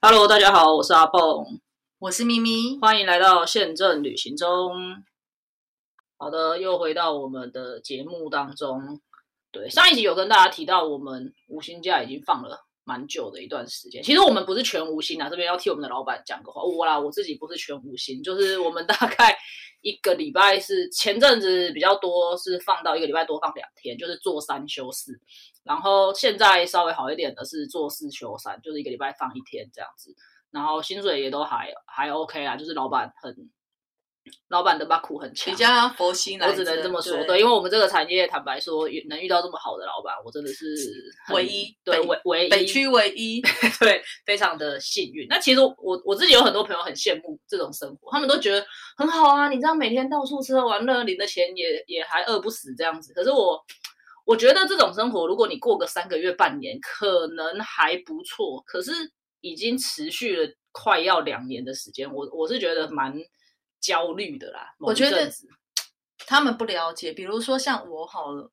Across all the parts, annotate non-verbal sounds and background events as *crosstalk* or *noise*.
Hello，大家好，我是阿蹦，我是咪咪，欢迎来到宪政旅行中。好的，又回到我们的节目当中。对，上一集有跟大家提到，我们五星假已经放了蛮久的一段时间。其实我们不是全无薪啊，这边要替我们的老板讲个话。我啦，我自己不是全无薪，就是我们大概一个礼拜是前阵子比较多，是放到一个礼拜多放两天，就是做三休四。然后现在稍微好一点的是做四休三，就是一个礼拜放一天这样子。然后薪水也都还还 OK 啦，就是老板很。老板的把苦很强，比较佛心我只能这么说。对，因为我们这个产业，坦白说，能遇到这么好的老板，我真的是唯一，对，唯唯一，北区唯一，*laughs* 对，非常的幸运。那其实我我自己有很多朋友很羡慕这种生活，他们都觉得很好啊。你这样，每天到处吃喝玩乐，领的钱也也还饿不死这样子。可是我我觉得这种生活，如果你过个三个月、半年，可能还不错。可是已经持续了快要两年的时间，我我是觉得蛮。焦虑的啦，我觉得他们不了解。比如说像我好了，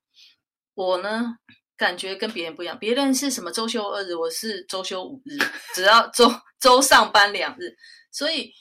我呢感觉跟别人不一样。别人是什么周休二日，我是周休五日，只要周周上班两日。所以，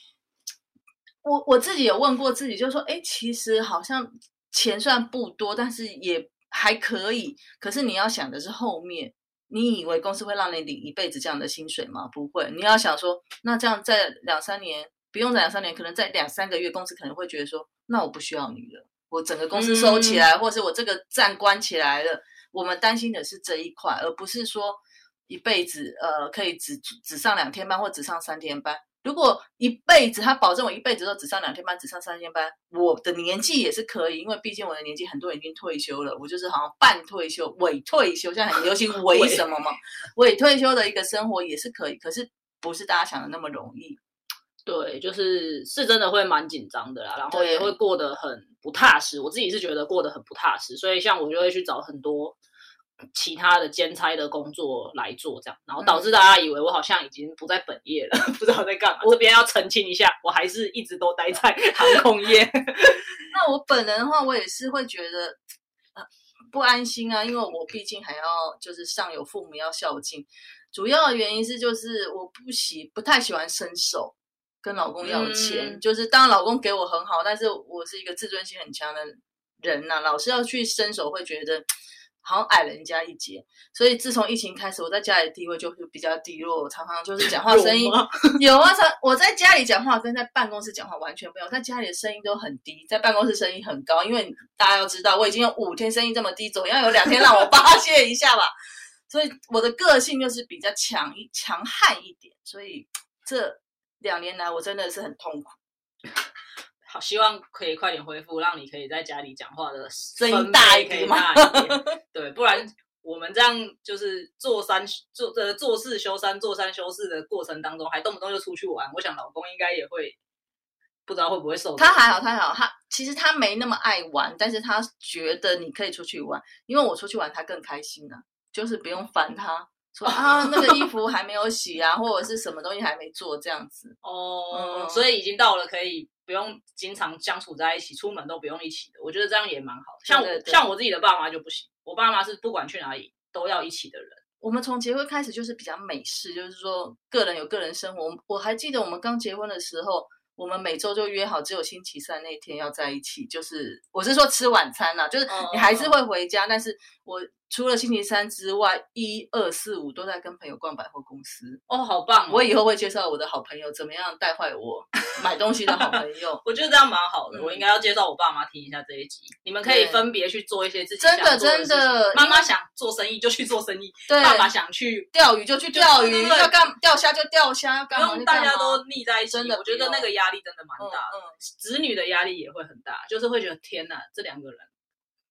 我我自己有问过自己，就说：哎，其实好像钱算不多，但是也还可以。可是你要想的是后面，你以为公司会让你领一辈子这样的薪水吗？不会。你要想说，那这样在两三年。不用两三年，可能在两三个月，公司可能会觉得说，那我不需要你了，我整个公司收起来，或者是我这个站关起来了。我们担心的是这一块，而不是说一辈子呃可以只只上两天班或只上三天班。如果一辈子他保证我一辈子都只上两天班，只上三天班，我的年纪也是可以，因为毕竟我的年纪很多人已经退休了，我就是好像半退休、伪退休，现在很流行 *laughs* 伪什么嘛，伪退休的一个生活也是可以，可是不是大家想的那么容易。对，就是是真的会蛮紧张的啦，然后也会过得很不踏实。我自己是觉得过得很不踏实，所以像我就会去找很多其他的兼差的工作来做，这样，然后导致大家以为我好像已经不在本业了，*laughs* 不知道在干嘛。我这边要澄清一下，我还是一直都待在 *laughs* 航空业。*laughs* 那我本人的话，我也是会觉得不安心啊，因为我毕竟还要就是上有父母要孝敬，主要的原因是就是我不喜不太喜欢伸手。跟老公要钱，就是当然老公给我很好，但是我是一个自尊心很强的人呐，老是要去伸手，会觉得好像矮人家一截。所以自从疫情开始，我在家里的地位就是比较低落，常常就是讲话声音 *laughs* 有啊，常我在家里讲话跟在办公室讲话完全不一样，在家里的声音都很低，在办公室声音很高，因为大家要知道，我已经有五天声音这么低，总要有两天让我发泄一下吧。所以我的个性就是比较强一强悍一点，所以这。两年来，我真的是很痛苦。*laughs* 好，希望可以快点恢复，让你可以在家里讲话的声音大一点嘛。*laughs* 对，不然我们这样就是做三做呃做事修三，做三修四的过程当中，还动不动就出去玩。我想老公应该也会不知道会不会受。他还好，他还好，他其实他没那么爱玩，但是他觉得你可以出去玩，因为我出去玩他更开心啊，就是不用烦他。说啊，那个衣服还没有洗啊，或者是什么东西还没做这样子哦，所以已经到了可以不用经常相处在一起，出门都不用一起的。我觉得这样也蛮好。像我像我自己的爸妈就不行，我爸妈是不管去哪里都要一起的人。我们从结婚开始就是比较美式，就是说个人有个人生活。我还记得我们刚结婚的时候，我们每周就约好，只有星期三那天要在一起。就是我是说吃晚餐呐，就是你还是会回家，但是我。除了星期三之外，一二四五都在跟朋友逛百货公司哦，好棒！我以后会介绍我的好朋友怎么样带坏我买东西的好朋友。*laughs* 我觉得这样蛮好的，我应该要介绍我爸妈听一下这一集。你们可以分别去做一些自己真的真的，妈妈想做生意就去做生意，*laughs* 爸爸想去钓鱼就去钓鱼，要干钓虾就钓虾，不用大家都腻在一起。真的，我觉得那个压力真的蛮大的，子女的压力也会很大，就是会觉得天哪，这两个人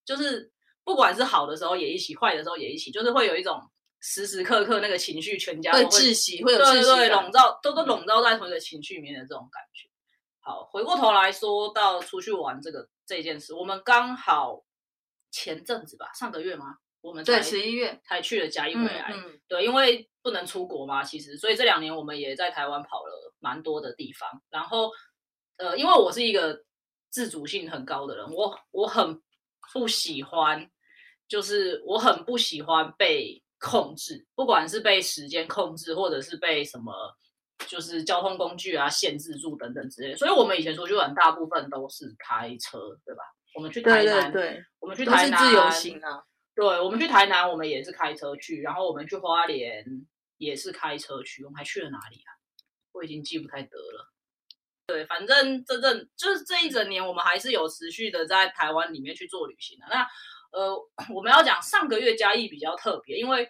就是。不管是好的时候也一起，坏的时候也一起，就是会有一种时时刻刻那个情绪全家会窒息，会有窒息笼罩，都都笼罩在同一个情绪里面的这种感觉。好，回过头来说到出去玩这个这件事，我们刚好前阵子吧，上个月吗？我们才对，十一月才去了嘉义回嗯来。嗯，对，因为不能出国嘛，其实，所以这两年我们也在台湾跑了蛮多的地方。然后，呃，因为我是一个自主性很高的人，我我很不喜欢，就是我很不喜欢被控制，不管是被时间控制，或者是被什么。就是交通工具啊限制住等等之类的，所以我们以前出去玩大部分都是开车，对吧？我们去台南，对对，我们去台南是自由行啊。对，我们去台南，我们也是开车去，然后我们去花莲也是开车去，我们还去了哪里啊？我已经记不太得了。对，反正真正就是这一整年，我们还是有持续的在台湾里面去做旅行的。那呃，我们要讲上个月嘉义比较特别，因为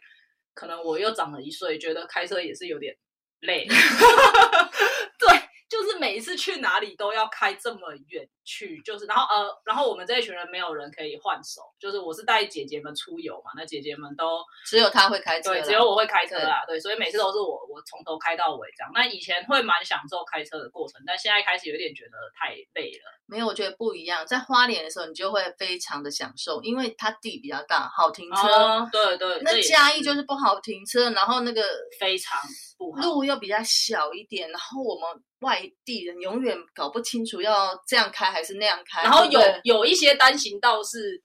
可能我又长了一岁，觉得开车也是有点累。*laughs* 对，就是每一次去哪里都要开这么远去，就是然后呃，然后我们这一群人没有人可以换手，就是我是带姐姐们出游嘛，那姐姐们都只有她会开车，对，只有我会开车啦，对，所以每次都是我我从头开到尾这样。那以前会蛮享受开车的过程，但现在开始有点觉得太累了。没有，我觉得不一样。在花莲的时候，你就会非常的享受，因为它地比较大，好停车。哦，对对，那也嘉义就是不好停车，然后那个非常不好。路又比较小一点，然后我们外地人永远搞不清楚要这样开还是那样开。然后有有一些单行道是，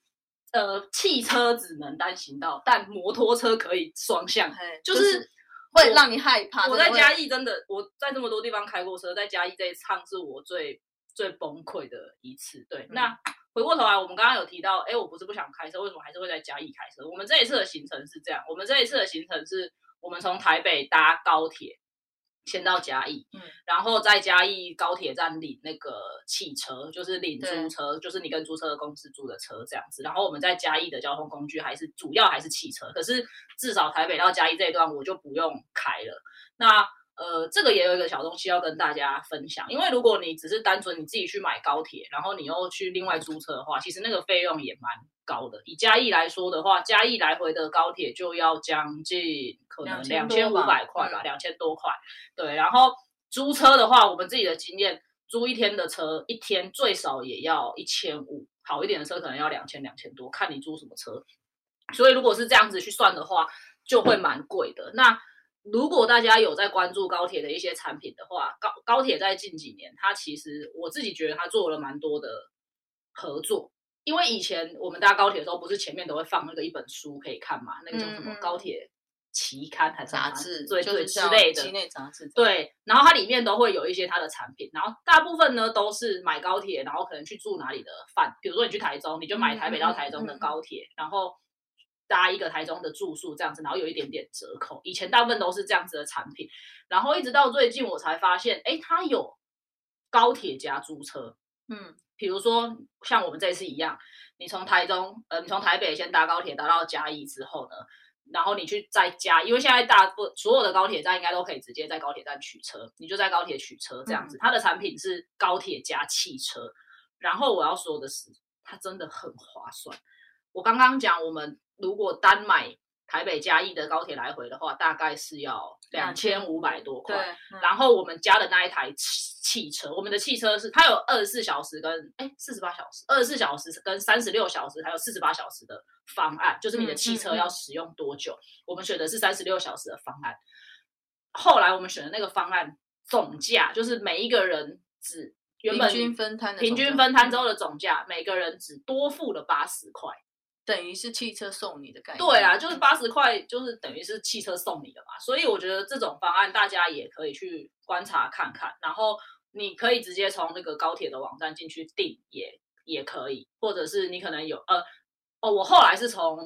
呃，汽车只能单行道，但摩托车可以双向。嘿就就是是会让你害怕。我在嘉义真的，我在这么多地方开过车，在嘉义这一趟是我最最崩溃的一次。对，嗯那回过头来，我们刚刚有提到，哎，我不是不想开车，为什么还是会在嘉义开车？我们这一次的行程是这样，我们这一次的行程是我们从台北搭高铁。先到嘉义，嗯然后在嘉义高铁站领那个汽车，就是领租车，就是你跟租车的公司租的车这样子。然后我们在嘉义的交通工具还是主要还是汽车，可是至少台北到嘉义这一段我就不用开了。那呃，这个也有一个小东西要跟大家分享，因为如果你只是单纯你自己去买高铁，然后你又去另外租车的话，其实那个费用也蛮高的。以嘉义来说的话，嘉义来回的高铁就要将近可能两千五百块吧，嗯两千多块。对，然后租车的话，我们自己的经验，租一天的车，一天最少也要一千五，好一点的车可能要两千两千多，看你租什么车。所以如果是这样子去算的话，就会蛮贵的。那如果大家有在关注高铁的一些产品的话，高高铁在近几年，它其实我自己觉得它做了蛮多的合作。因为以前我们搭高铁的时候，不是前面都会放那个一本书可以看嘛？那个叫什么高铁期刊还是杂志，对对就是之类的机内杂志。，对，然后它里面都会有一些它的产品，然后大部分呢都是买高铁，然后可能去住哪里的饭，比如说你去台中，你就买台北到台中的高铁，然后搭一个台中的住宿这样子，然后有一点点折扣。以前大部分都是这样子的产品，然后一直到最近我才发现，哎，它有高铁加租车，嗯，比如说像我们这次一样，你从台中，呃，你从台北先搭高铁搭到嘉义之后呢，然后你去再加，因为现在大部所有的高铁站应该都可以直接在高铁站取车，你就在高铁取车这样子。它的产品是高铁加汽车，然后我要说的是，它真的很划算。我刚刚讲，我们如果单买台北嘉义的高铁来回的话，大概是要两千五百多块。然后我们加的那一台汽汽车，我们的汽车是它有二十四小时跟哎四十八小时，二十四小时跟三十六小时，还有四十八小时的方案，就是你的汽车要使用多久。我们选的是三十六小时的方案。后来我们选的那个方案总价就是每一个人只原本平均分摊的平均分摊之后的总价，每个人只多付了八十块。等于是汽车送你的概念。对啊，就是八十块，就是等于是汽车送你的嘛。所以我觉得这种方案大家也可以去观察看看，然后你可以直接从那个高铁的网站进去订也也可以，或者是你可能有呃哦，我后来是从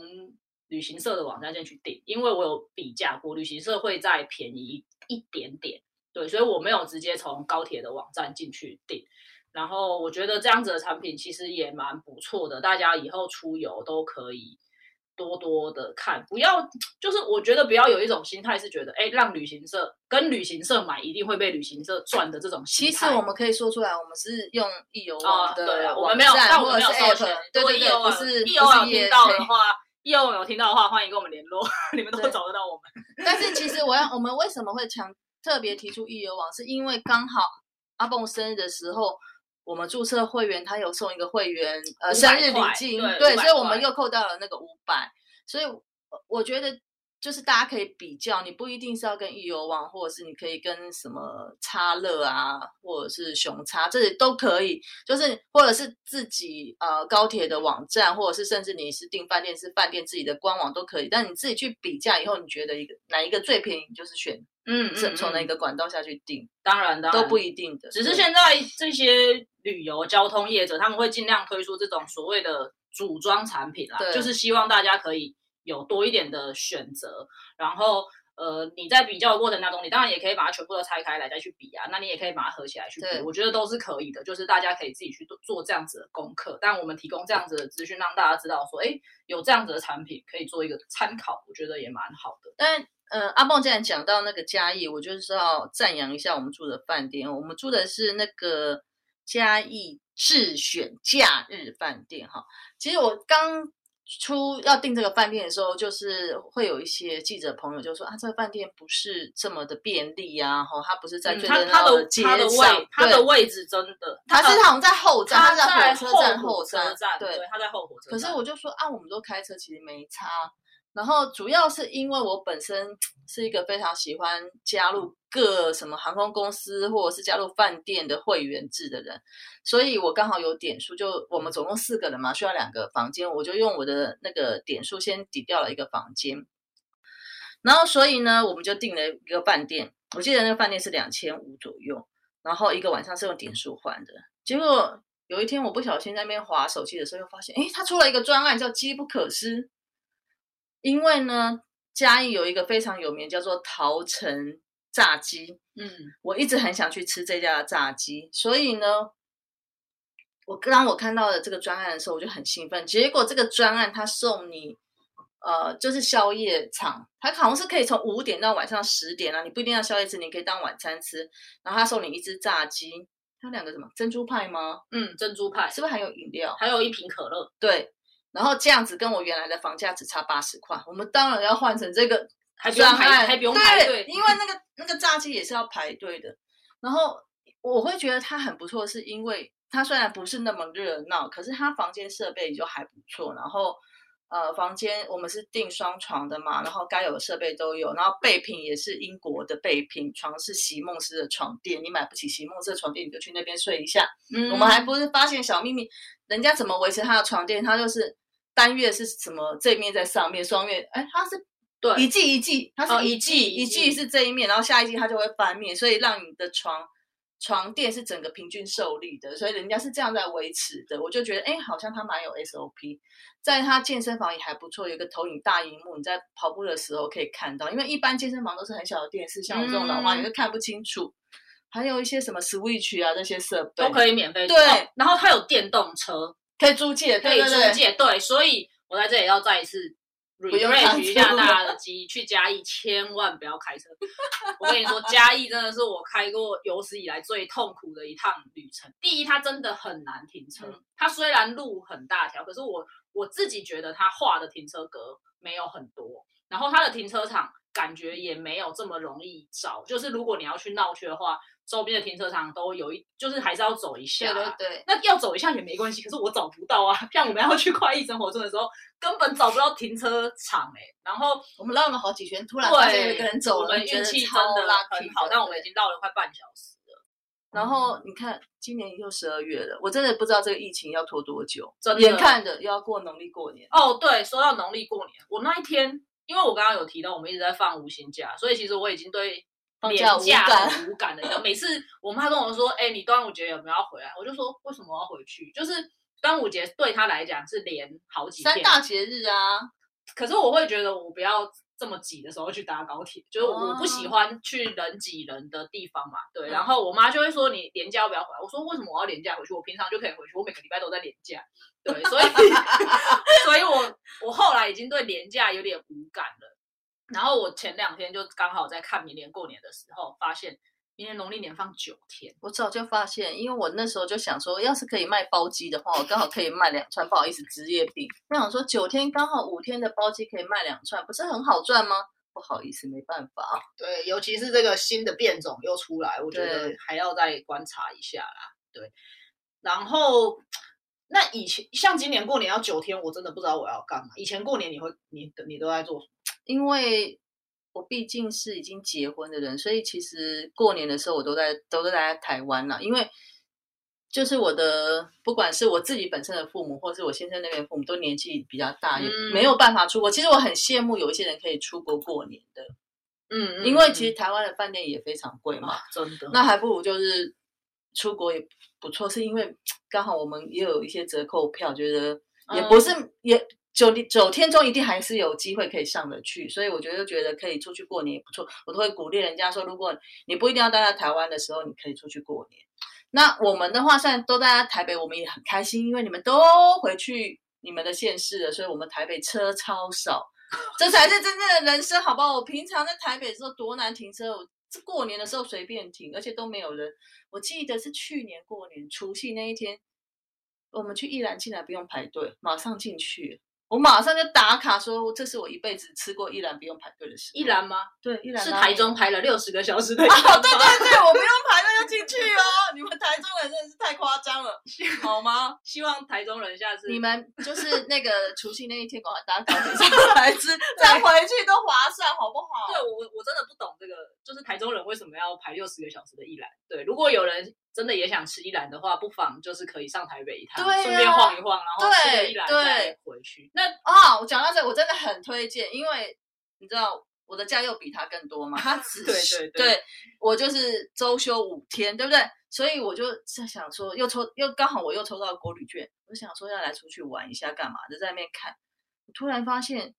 旅行社的网站进去订，因为我有比价过，旅行社会再便宜一点点，对，所以我没有直接从高铁的网站进去订。然后我觉得这样子的产品其实也蛮不错的，大家以后出游都可以多多的看，不要就是我觉得不要有一种心态是觉得，哎，让旅行社跟旅行社买一定会被旅行社赚的这种心态。其实我们可以说出来，我们是用易游啊、网的对啊，我们没有，但我们没有收钱。对对对，易游网听到的话，易游网有听到的话，欢迎跟我们联络，*laughs* 你们都会找得到我们。但是其实我要，我们为什么会强特别提出易游网，是因为刚好阿蹦生日的时候，我们注册会员他有送一个会员呃生日礼金，对对，所以我们又扣到了那个五百。所以我我觉得就是大家可以比较，你不一定是要跟易游网，或者是你可以跟什么叉乐啊，或者是熊叉，这些都可以，就是或者是自己呃高铁的网站，或者是甚至你是订饭店是饭店自己的官网都可以，但你自己去比价以后，你觉得一个哪一个最便宜，你就是选嗯是从哪那个管道下去订，当然当然都不一定的，只是对。现在这些旅游交通业者他们会尽量推出这种所谓的组装产品啦，对就是希望大家可以有多一点的选择，然后。呃，你在比较的过程当中，你当然也可以把它全部都拆开来再去比啊，那你也可以把它合起来去比，我觉得都是可以的，就是大家可以自己去做做这样子的功课，但我们提供这样子的资讯，让大家知道说，哎，有这样子的产品可以做一个参考，我觉得也蛮好的。但呃，阿蹦既然讲到那个嘉义，我就是要赞扬一下我们住的饭店。我们住的是那个嘉义智选假日饭店哈。其实我刚出要订这个饭店的时候，就是会有一些记者朋友就说啊，这个饭店不是这么的便利啊，哈，它不是在嗯最热的闹街它的上位，它的位置真的，它是好像在后站，它在在火车站火车站，站，对。它在后火车可。是我就说啊，我们都开车，其实没差。然后主要是因为我本身是一个非常喜欢加入各什么航空公司或者是加入饭店的会员制的人，所以我刚好有点数，就我们总共四个人嘛，需要两个房间，我就用我的那个点数先抵掉了一个房间。然后所以呢，我们就订了一个饭店，我记得那个饭店是两千五左右，然后一个晚上是用点数换的。结果有一天我不小心在那边划手机的时候，又发现，诶，他出了一个专案叫“机不可失”，因为呢，嘉义有一个非常有名叫做桃城炸鸡，嗯，我一直很想去吃这家的炸鸡，所以呢，我当我看到了这个专案的时候，我就很兴奋。结果这个专案他送你，呃，就是宵夜场，它好像是可以从五点到晚上十点啊，你不一定要宵夜吃，你可以当晚餐吃。然后他送你一只炸鸡，还有两个什么珍珠派吗？嗯，珍珠派，是不是还有饮料？还有一瓶可乐，对，然后这样子跟我原来的房价只差八十块，我们当然要换成这个还不用排，还不用排队，因为那个那个炸鸡也是要排队的。然后我会觉得它很不错，是因为它虽然不是那么热闹，可是它房间设备就还不错。然后呃，房间我们是订双床的嘛，然后该有的设备都有，然后备品也是英国的备品，床是席梦思的床垫，你买不起席梦思的床垫，你就去那边睡一下。嗯我们还不是发现小秘密，人家怎么维持他的床垫？他就是单月是什么这一面在上面，双月哎，它是对一季一季，它是一季、季一一季季是这一面，然后下一季它就会翻面，所以让你的床床垫是整个平均受力的，所以人家是这样在维持的。我就觉得哎，好像他蛮有 SOP，在他健身房也还不错，有个投影大荧幕，你在跑步的时候可以看到，因为一般健身房都是很小的电视，像我这种老花嗯也是看不清楚。还有一些什么 Switch 啊这些设备都可以免费对哦然后它有电动车，可以租借，可以租借，对，所以我在这里要再一次 refresh 一下大家的记忆，去嘉义千万不要开车。我跟你说，嘉义真的是我开过有史以来最痛苦的一趟旅程。第一，它真的很难停车，嗯它虽然路很大条，可是我我自己觉得它画的停车格没有很多，然后它的停车场感觉也没有这么容易找，就是如果你要去闹区的话，周边的停车场都有一，就是还是要走一下啊、对对对，那要走一下也没关系，可是我找不到啊。像我们要去快意生活中的时候，根本找不到停车场哎、然后我们绕了好几圈，突然发现有，一个人走了，我们运气真的 lucky 很好，但我们已经绕了快半小时了。然后你看，今年又十二月了，我真的不知道这个疫情要拖多久，真的眼看着又要过农历过年。哦，对，说到农历过年，我那一天，因为我刚刚有提到我们一直在放无薪假，所以其实我已经对放假无年假感很无感的。你知道每次我妈跟我说：“哎、你端午节有没有要回来？”我就说：“为什么要回去？”就是端午节对她来讲是连好几天，三大节日啊，可是我会觉得我不要这么挤的时候去搭高铁，就是我不喜欢去人挤人的地方嘛。对，嗯然后我妈就会说你廉价要不要回来？我说为什么我要廉价回去？我平常就可以回去，我每个礼拜都在廉价。对，所以 *laughs* 所以我我后来已经对廉价有点无感了。然后我前两天就刚好在看明年过年的时候，发现明年农历年放九天。我早就发现，因为我那时候就想说，要是可以卖包机的话，我刚好可以卖两串。不好意思，职业病。我想说，九天刚好五天的包机可以卖两串，不是很好赚吗？不好意思，没办法。对，尤其是这个新的变种又出来，我觉得对还要再观察一下啦。对，然后那以前像今年过年要九天，我真的不知道我要干嘛。以前过年你会你你都在做什么？*tsk* 因为我毕竟是已经结婚的人，所以其实过年的时候我都在都在台湾啦。因为就是我的，不管是我自己本身的父母，或是我先生那边父母，都年纪比较大，也嗯没有办法出国。其实我很羡慕有一些人可以出国过年的，嗯因为其实台湾的饭店也非常贵嘛。啊，真的，那还不如就是出国也不错，是因为刚好我们也有一些折扣票，觉得也不是、也九九天中一定还是有机会可以上得去，所以我觉得觉得可以出去过年也不错。我都会鼓励人家说，如果你不一定要待在台湾的时候，你可以出去过年。那我们的话，虽然都待在台北，我们也很开心，因为你们都回去你们的县市了，所以我们台北车超少，这才是真正的人生，好不好？我平常在台北的时候多难停车，我这过年的时候随便停，而且都没有人。我记得是去年过年除夕那一天，我们去一兰进来不用排队，马上进去，我马上就打卡说这是我一辈子吃过一兰不用排队的时候。一兰吗？对一兰是台中排了六十个小时的。*laughs* 哦，对对对，我不用排队就进去哦。你们台中人真的是太夸张了，好吗？希望台中人下次你们就是那个除夕那一天，赶快搭高铁上来吃，再回去都划算，好不好？对我我真的不懂这个，就是台中人为什么要排六十个小时的一兰？对，如果有人真的也想吃一兰的话，不妨就是可以上台北一趟，对啊顺便晃一晃，然后吃一兰再回去。那啊，我讲到这，我真的很推荐，因为你知道我的假又比他更多嘛，*laughs* 他只对对对对我就是周休五天，对不对？所以我就在想说，又抽又刚好我又抽到国旅券，我想说要来出去玩一下，干嘛就，在那边看，我突然发现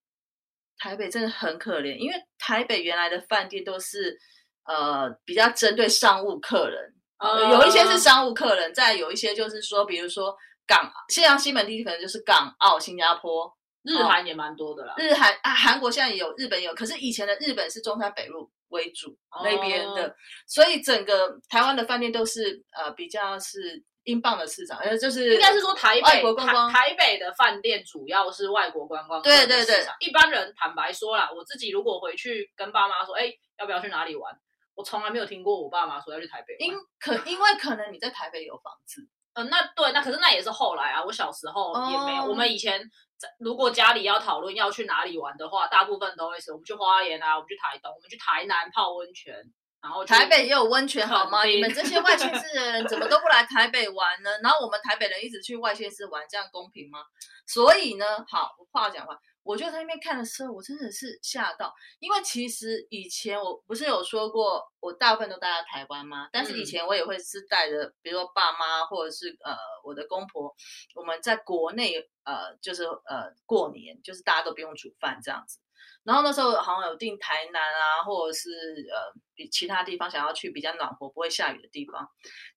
台北真的很可怜，因为台北原来的饭店都是呃比较针对商务客人。呃有一些是商务客人，再有一些就是说，比如说港，现在西门地区可能就是港澳、新加坡、日韩也蛮多的啦。日韩啊，韩国现在也有，日本也有，可是以前的日本是中山北路为主那边的，哦所以整个台湾的饭店都是呃比较是英镑的市场，呃就是应该是说台外北国观光。台台北的饭店主要是外国观光对对对。一般人坦白说啦，我自己如果回去跟爸妈说，哎，要不要去哪里玩？我从来没有听过我爸妈说要去台北玩。因可因为可能你在台北有房子，嗯，那对，那可是那也是后来啊，我小时候也没有。哦我们以前在如果家里要讨论要去哪里玩的话，大部分都会是我们去花莲啊，我们去台东，我们去台南泡温泉，然后去台北也有温泉好吗？你们这些外县市的 *laughs* 人怎么都不来台北玩呢？然后我们台北人一直去外县市玩，这样公平吗？所以呢，好我话讲话，我就在那边看的时候，我真的是吓到，因为其实以前我不是有说过，我大部分都待在台湾吗？但是以嗯前我也会是带着，比如说爸妈或者是呃我的公婆，我们在国内呃就是呃过年，就是大家都不用煮饭这样子。然后那时候好像有订台南啊，或者是呃比其他地方想要去比较暖和、不会下雨的地方。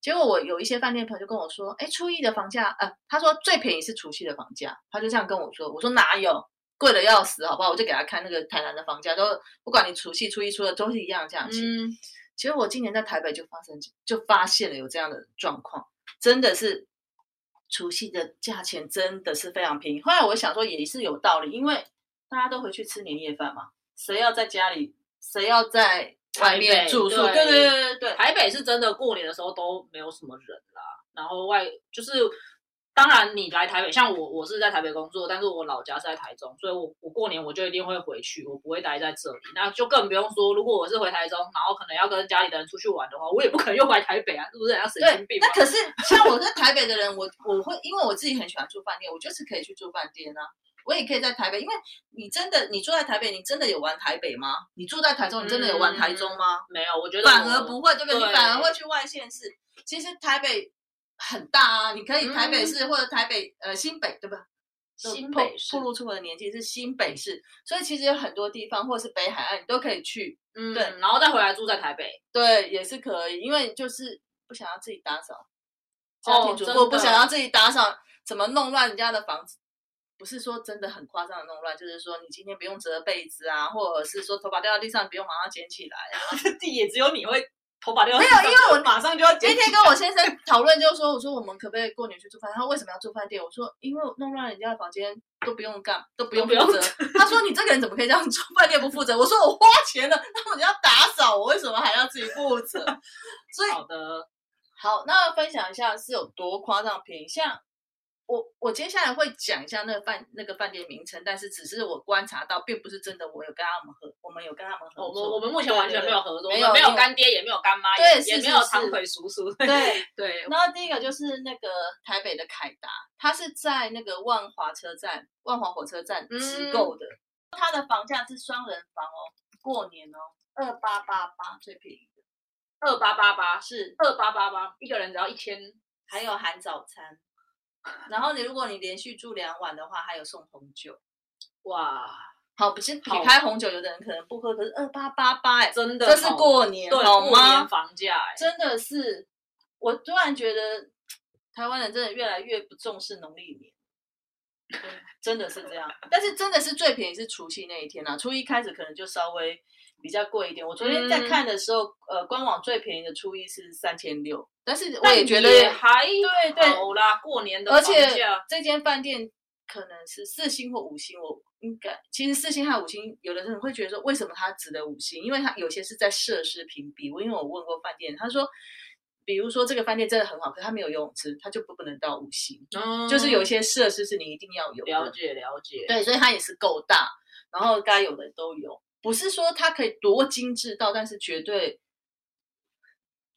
结果我有一些饭店朋友就跟我说：“哎，初一的房价，呃，他说最便宜是除夕的房价。”他就这样跟我说。我说哪有，贵的要死，好不好？我就给他看那个台南的房价，都不管你除夕、初一、初二都是一样的价钱。嗯，其实我今年在台北就发生，就发现了有这样的状况，真的是除夕的价钱真的是非常便宜。后来我想说也是有道理，因为大家都回去吃年夜饭嘛，谁要在家里，谁要在外面住宿？对对对对对对，台北是真的过年的时候都没有什么人啦，然后外就是。当然，你来台北，像我，我是在台北工作，但是我老家是在台中，所以我我过年我就一定会回去，我不会待在这里。那就更不用说，如果我是回台中，然后可能要跟家里的人出去玩的话，我也不可能又回台北啊，是不是？人家神经病？那可是像我在台北的人，我我会因为我自己很喜欢住饭店，我就是可以去住饭店啊。我也可以在台北，因为你真的你住在台北，你真的有玩台北吗？你住在台中，你真的有玩台中吗？没有，我觉得反而不会，对不对？对你反而会去外县市。其实台北很大啊，你可以台北市、或者台北呃新北，对吧？新北市透露出我的年纪是新北市，所以其实有很多地方，或者是北海岸，你都可以去。嗯，对然后再回来住在台北。对，也是可以，因为就是不想要自己打扫，家哦庭主妇不想要自己打扫，怎么弄乱人家的房子？不是说真的很夸张的弄乱，就是说你今天不用折被子啊，或者是说头发掉到地上不用马上捡起来啊。*laughs* 地也只有你会头发掉，没有因为我 *laughs* 马上就要那天跟我先生讨论，就说我说我们可不可以过年去住饭店？他说为什么要住饭店？我说因为弄乱人家的房间都不用干，都不用都不用负责。他说你这个人怎么可以这样住饭店不负责？我说我花钱了，那我要打扫，我为什么还要自己负责？所以好的，好，那分享一下是有多夸张便宜。像我我接下来会讲一下那个饭那个饭店名称，但是只是我观察到，并不是真的我有跟他们合，我们有跟他们合作。我们我们目前完全没有合作，没有没有干爹，也没有干妈，对也也没有长腿叔叔。*laughs* 对，对，然后第一个就是那个台北的凯达，它是在那个万华车站、万华火车站嗯直购的，它的房价是双人房哦，过年哦，二八八八最便宜的，二八八八是二八八八，一个人只要一千。还有含早餐。然后你如果你连续住两晚的话，还有送红酒。哇，好，不是撇开红酒，有的人可能不喝，可是二八八八哎，真的这是过年对过好吗年？房价哎，真的是，我突然觉得台湾人真的越来越不重视农历年，真真的是这样。但是真的是最便宜是除夕那一天啊，初一开始可能就稍微比较贵一点。我昨天在嗯看的时候，呃，官网最便宜的初一是三千六，但是我也觉得也还对对好啦，过年的而且这间饭店可能是四星或五星，我应该其实四星和五星，有的人会觉得说为什么它值得五星？因为它有些是在设施评比。我因为我问过饭店，他说，比如说这个饭店真的很好，可是它没有游泳池，它就不不能到五星。就是有一些设施是你一定要有的。了解了解，对，所以它也是够大，然后该有的都有，不是说它可以多精致到，但是绝对。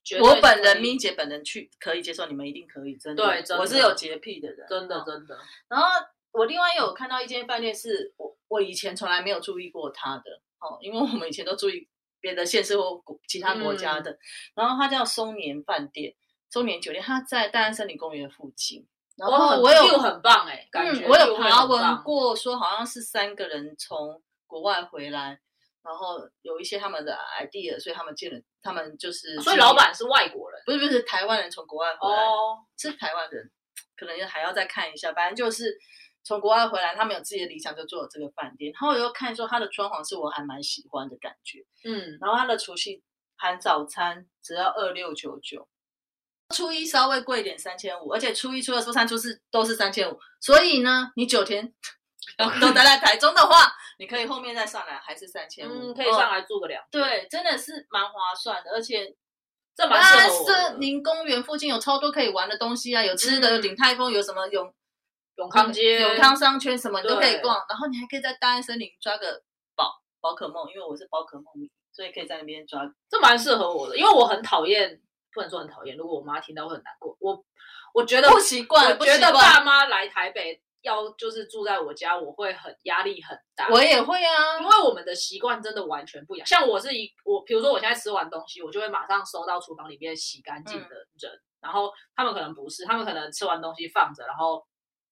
绝对我本人可以咪姐本人去可以接受，你们一定可以，真的。对真的我是有洁癖的人，真的哦真的，然后我另外有看到一间饭店，是我我以前从来没有注意过它的，哦，因为我们以前都注意别的县市或国其他国家嗯的。然后它叫松年饭店、松年酒店，它在大安森林公园附近。然后我有很棒哎，感觉嗯，我有爬文过，说好像是三个人从国外回来，然后有一些他们的 idea，所以他们进了，他们就是所以老板是外国人不是不是台湾人从国外回来，哦，是台湾人，可能还要再看一下。反正就是从国外回来，他们有自己的理想，就做了这个饭店。然后我又看说他的装潢是我还蛮喜欢的感觉，嗯，然后他的除夕含早餐只要二六九九，初一稍微贵一点三千五，而且初一、初二、初三、初四都是三千五。所以呢，你九天都待在台中的话，你可以后面再上来还是三千五，嗯，可以上哦来住个两，对，真的是蛮划算的，而且这蛮大适合我的。森林公园附近有超多可以玩的东西啊，有吃的，嗯有鼎泰丰，有什么永永康街、永康商圈什么你都可以逛，然后你还可以在大安森林抓个宝宝可梦，因为我是宝可梦迷，所以可以在那边抓。这蛮适合我的，因为我很讨厌，不能说很讨厌，如果我妈听到会很难过。我我觉得不习惯，我觉得惯爸妈来台北要就是住在我家，我会很压力很大。我也会啊因，为我们的习惯真的完全不一样。像我是一我，比如说我现在吃完东西，我就会马上收到厨房里面洗干净的人，然后他们可能不是，他们可能吃完东西放着，然后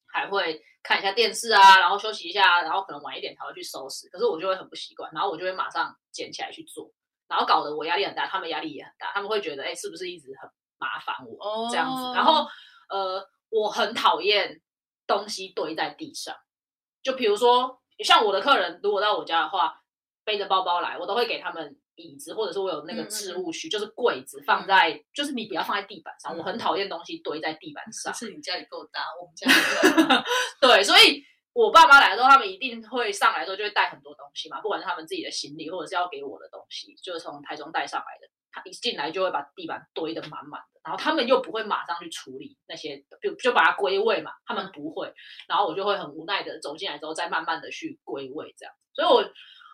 还会看一下电视啊，然后休息一下，然后可能晚一点才会去收拾。可是我就会很不习惯，然后我就会马上捡起来去做，然后搞得我压力很大，他们压力也很大，他们会觉得哎、是不是一直很麻烦我？哦这样子。然后呃，我很讨厌东西堆在地上，就比如说像我的客人如果到我家的话，背着包包来，我都会给他们椅子，或者是我有那个置物区，就是柜子放在，就是你不要放在地板上，嗯我很讨厌东西堆在地板 *laughs* 上。是你家里够大，我们家里够大 *laughs* 对，所以我爸妈来的时候，他们一定会上来的时候就会带很多东西嘛，不管是他们自己的行李，或者是要给我的东西，就是从台中带上来的。他一进来就会把地板堆得满满的，然后他们又不会马上去处理那些，就就把它归位嘛，他们不会，然后我就会很无奈的走进来之后，再慢慢的去归位这样。所以我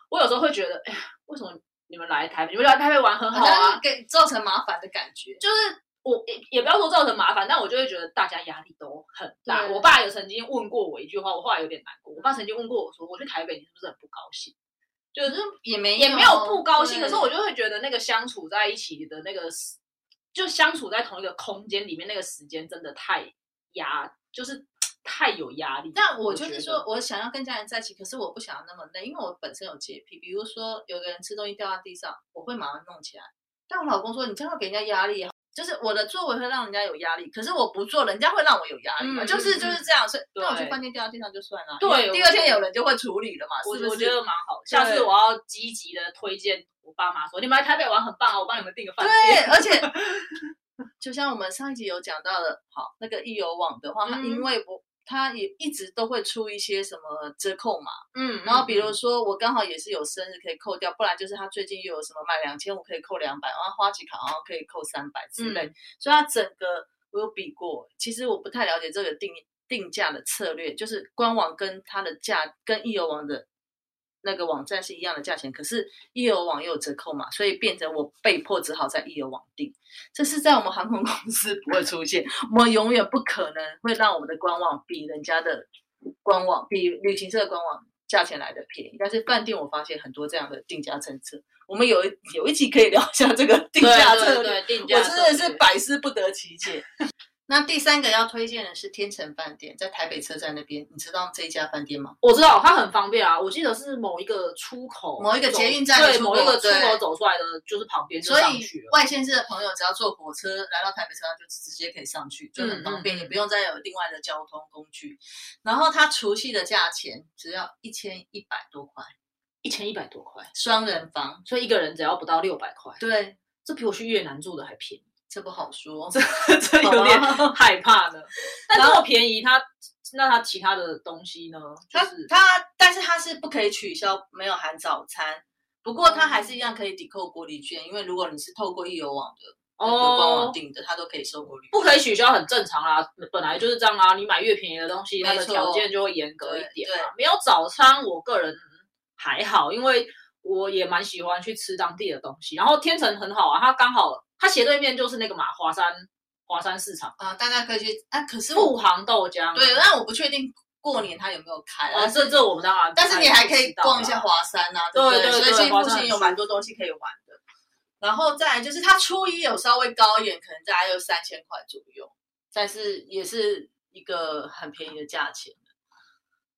我有时候会觉得，哎呀，为什么你们来台北，你们来台北玩很好啊，给造成麻烦的感觉。就是我也也不要说造成麻烦，但我就会觉得大家压力都很大。我爸有曾经问过我一句话，我后来有点难过。我爸曾经问过我说：“我去台北，你是不是很不高兴？”就是也没也没有不高兴，对可是我就会觉得那个相处在一起的那个时，就相处在同一个空间里面，那个时间真的太压，就是太有压力。但我就是说，我想要跟家人在一起，可是我不想要那么累，因为我本身有洁癖。比如说，有个人吃东西掉到地上，我会马上弄起来。但我老公说，你这样给人家压力啊，就是我的作为会让人家有压力，可是我不做，人家会让我有压力嘛，嗯就是嗯就是这样。所以，那我去饭店掉到地上就算了，对第二天有人就会处理了嘛，我是不是？我觉得蛮好。下次我要积极的推荐我爸妈说，你们来台北玩很棒啊，我帮你们订个饭对，店。而且 *laughs* 就像我们上一集有讲到的，好，那个易游网的话，它嗯因为我它也一直都会出一些什么折扣嘛。嗯，然后比如嗯说我刚好也是有生日可以扣掉，不然就是他最近又有什么买两千五可以扣两百，然后花旗卡然后可以扣三百之类，嗯所以它整个我有比过，其实我不太了解这个定定价的策略，就是官网跟它的价跟易游网的那个网站是一样的价钱，可是易游网也有折扣嘛，所以变成我被迫只好在易游网订。这是在我们航空公司不会出现，我们永远不可能会让我们的官网比人家的官网比旅行社的官网价钱来的便宜。但是饭店我发现很多这样的定价政策，我们有一有一集可以聊一下这个定价策略。对对对定价我真的是百思不得其解。那第三个要推荐的是天成饭店，在台北车站那边，你知道这一家饭店吗？我知道它很方便啊，我记得是某一个出口，某一个捷运站对，某一个出口走出来的就是旁边就所以上去了。外县市的朋友只要坐火车来到台北车站，就直接可以上去，就很方便，嗯嗯嗯也不用再有另外的交通工具。然后它除夕的价钱只要一千一百多块，一千一百多块，双人房。所以一个人只要不到六百块，对，这比我去越南住的还便宜，这不好说。这这有点 *laughs* 害怕呢。*laughs* 但这么便宜，它那它其他的东西呢？就它是它，但是它是不可以取消没有含早餐，不过它还是一样可以抵扣国礼券，因为如果你是透过易游网的哦，订的，它都可以收国旅。不可以取消，很正常啦，本来就是这样啊。你买越便宜的东西，它的条件就会严格一点对嘛。没有早餐，我个人还好，因为我也蛮喜欢去吃当地的东西。然后天成很好啊，它刚好它斜对面就是那个嘛华山华山市场，啊，大家可以去啊。可是我富航豆浆。对，但我不确定过年它有没有开啊。哦，这这我们当然，但是你还可以逛一下华。山呐、对不对对对所以其实附近有蛮多东西可以玩的。然后再来就是它初一有稍微高一点，可能大概有三千块左右，但是也是一个很便宜的价钱。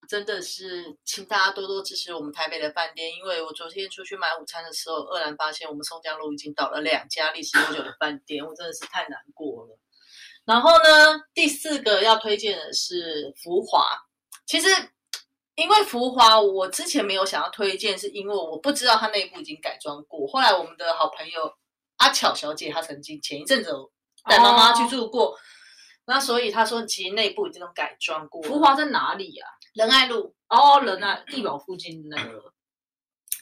真的是，请大家多多支持我们台北的饭店，因为我昨天出去买午餐的时候，愕然发现我们松江路已经倒了两家历史悠久的饭店，我真的是太难过了。然后呢，第四个要推荐的是福华，其实因为福华，我之前没有想要推荐，是因为我不知道它内部已经改装过。后来我们的好朋友阿巧小姐，她曾经前一阵子带妈妈去住过，那所以她说其实内部已经都改装过了。福华在哪里呀、仁爱路，哦，仁爱地堡附近那个。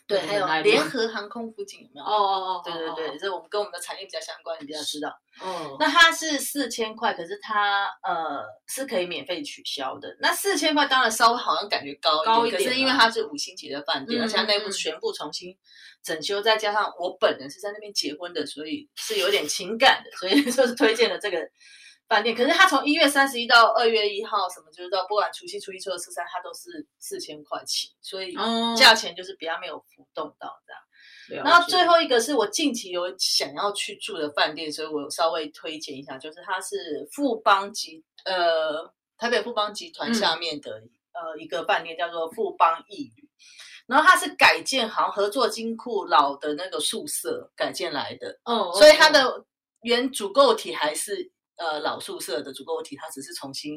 对，仁还有联合航空附近有没有？哦哦哦，对对对，这我们跟我们的产业比较相关，你比较知道。哦，那它是四千块，可是它呃是可以免费取消的。那四千块当然稍微好像感觉高一点，高一点可是因为啊它是五星级的饭店，嗯而且它内部嗯全部重新整修，再加上我本人是在那边结婚的，所以是有点情感的，所以 *laughs* 就是推荐了这个饭店。可是他从一月三十一到二月一号，什么就是到不管除夕、初一、初二、初三，它都是四千块起，所以哦价钱就是比较没有浮动到这样。了然后最后一个是我近期有想要去住的饭店，所以我有稍微推荐一下，就是它是富邦集呃台北富邦集团下面的、呃一个饭店，叫做富邦逸旅。然后它是改建，好像合作金库老的那个宿舍改建来的，哦，所以它的原主构体还是呃老宿舍的主构体，它只是重新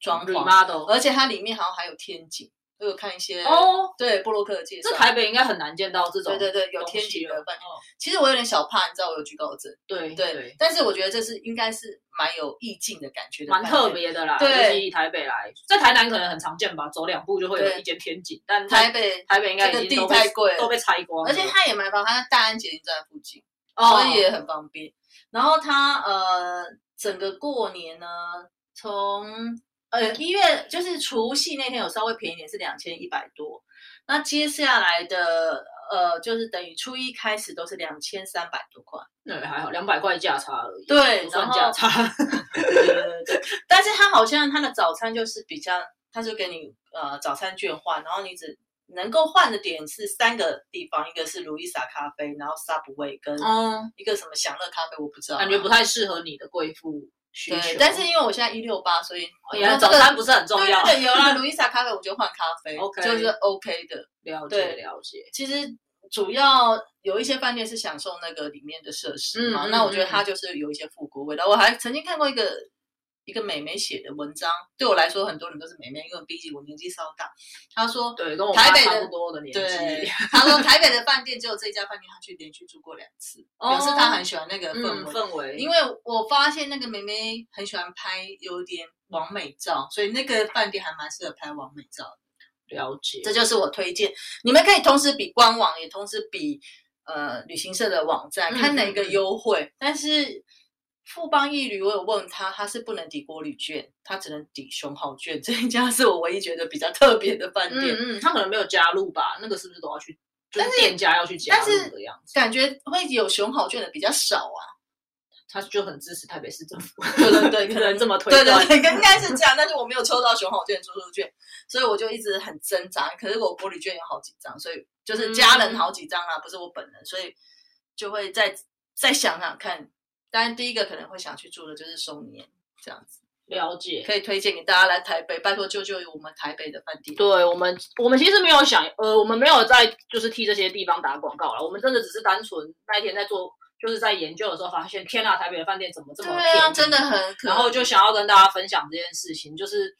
装潢而且它里面好像还有天井，我有看一些哦，对布洛克的介绍这。台北应该很难见到这种对对对，有天井的饭店。哦其实我有点小怕，你知道我有惧高症，对对，但是我觉得这是应该是蛮有意境的感觉的，蛮特。别的啦。对台北来，在台南可能很常见吧，走两步就会有一间天井，但台北，台北应该这个地太贵都被拆光了，而且它也蛮方便，它在大安捷运站附近，哦所以也很方便。然后它呃，整个过年呢，从呃一月就是除夕那天有稍微便宜一点，是两千一百多。那接下来的呃，就是等于初一开始都是两千三百多块。对还好，两百块价差而已，对不算然后价差。*laughs* 对对对对，但是它好像它的早餐就是比较，它就给你呃早餐券换，然后你只能够换的点是三个地方，一个是路易莎咖啡，然后 Subway 跟嗯，一个什么享乐咖啡，我不知道，感觉不太适合你的贵妇需求对。。但是因为我现在一六八，所以早餐不是很重要。对对对，有啦，路易莎咖啡我就换咖啡 *laughs* OK 就是 OK 的。了解了解。其实主要有一些饭店是享受那个里面的设施嘛，那我觉得嗯它就是有一些复古味道。我还曾经看过一个一个美眉写的文章，对我来说很多人都是美眉，因为毕竟我年纪稍大。她说，对，跟我妈台北的差不多的年对纪。*laughs* 她说台北的饭店只有这一家饭店，她去连续住过两次，哦表示她很喜欢那个氛嗯，围。氛围，因为我发现那个妹妹很喜欢拍有点完美照，所以那个饭店还蛮适合拍完美照的。了解这就是我推荐，你们可以同时比官网，也同时比呃旅行社的网站，嗯看哪个嗯嗯优惠。但是富邦一旅，我有问他，他是不能抵国旅券，他只能抵熊好券。这一家是我唯一觉得比较特别的饭店，嗯嗯，他可能没有加入吧？那个是不是都要去？就是店家要去加入的样子，感觉会有熊好券的比较少啊。他就很支持台北市政府，*laughs* 对对对，可能这么推对对对，应该是这样。但是我没有抽到熊好券、住宿券，所以我就一直很挣扎。可是我国旅券有好几张，所以就是家人好几张啊，不是我本人，所以就会再再想想看。当然，第一个可能会想去住的就是松年这样子。了解，可以推荐给大家来台北，拜托救救我们台北的饭店。对我们，我们其实没有想，呃，我们没有在就是替这些地方打广告了。我们真的只是单纯那一天在做。就是在研究的时候发现，天呐，台北的饭店怎么这么便宜？真的很。然后就想要跟大家分享这件事情，就是，